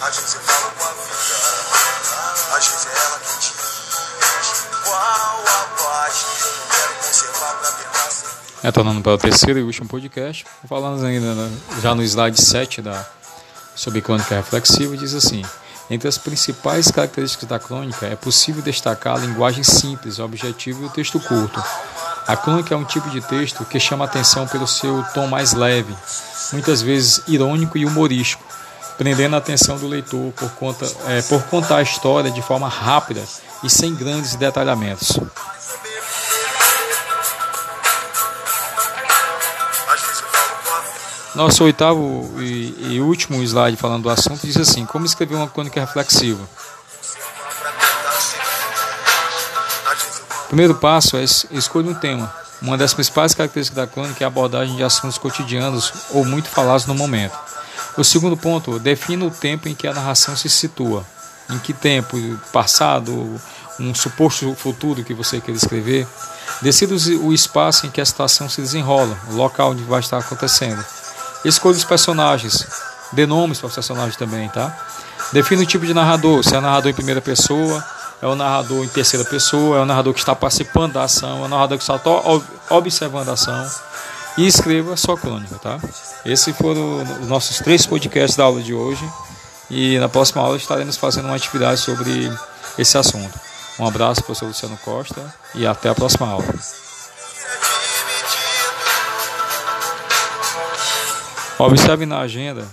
Às vezes eu falo com a vida, às vezes é ela que diz. Qual a paz que eu não quero conservar pra tentar ser Retornando para o terceiro e último podcast, falando ainda já no slide 7 da, sobre crônica reflexiva, diz assim: Entre as principais características da crônica é possível destacar a linguagem simples, objetiva e o texto curto. A crônica é um tipo de texto que chama atenção pelo seu tom mais leve, muitas vezes irônico e humorístico, prendendo a atenção do leitor por, conta, é, por contar a história de forma rápida e sem grandes detalhamentos. Nosso oitavo e, e último slide falando do assunto diz assim: Como escrever uma crônica reflexiva? O primeiro passo é es- escolha um tema. Uma das principais características da crônica é a abordagem de assuntos cotidianos ou muito falados no momento. O segundo ponto, defina o tempo em que a narração se situa. Em que tempo, passado, um suposto futuro que você quer escrever. Decida o espaço em que a situação se desenrola, o local onde vai estar acontecendo. Escolha os personagens, dê nomes para os personagens também, tá? Defina o tipo de narrador, se é narrador em primeira pessoa, é o narrador em terceira pessoa, é o narrador que está participando da ação, é o narrador que está observando a ação. E escreva sua crônica, tá? Esses foram os nossos três podcasts da aula de hoje. E na próxima aula estaremos fazendo uma atividade sobre esse assunto. Um abraço, professor Luciano Costa, e até a próxima aula. Observe na agenda,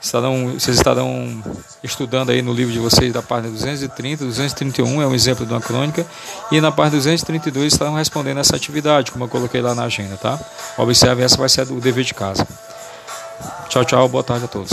estarão, vocês estarão estudando aí no livro de vocês da página 230, 231 é um exemplo de uma crônica, e na página 232 estarão respondendo essa atividade, como eu coloquei lá na agenda, tá? Observe, essa vai ser o dever de casa. Tchau, tchau, boa tarde a todos.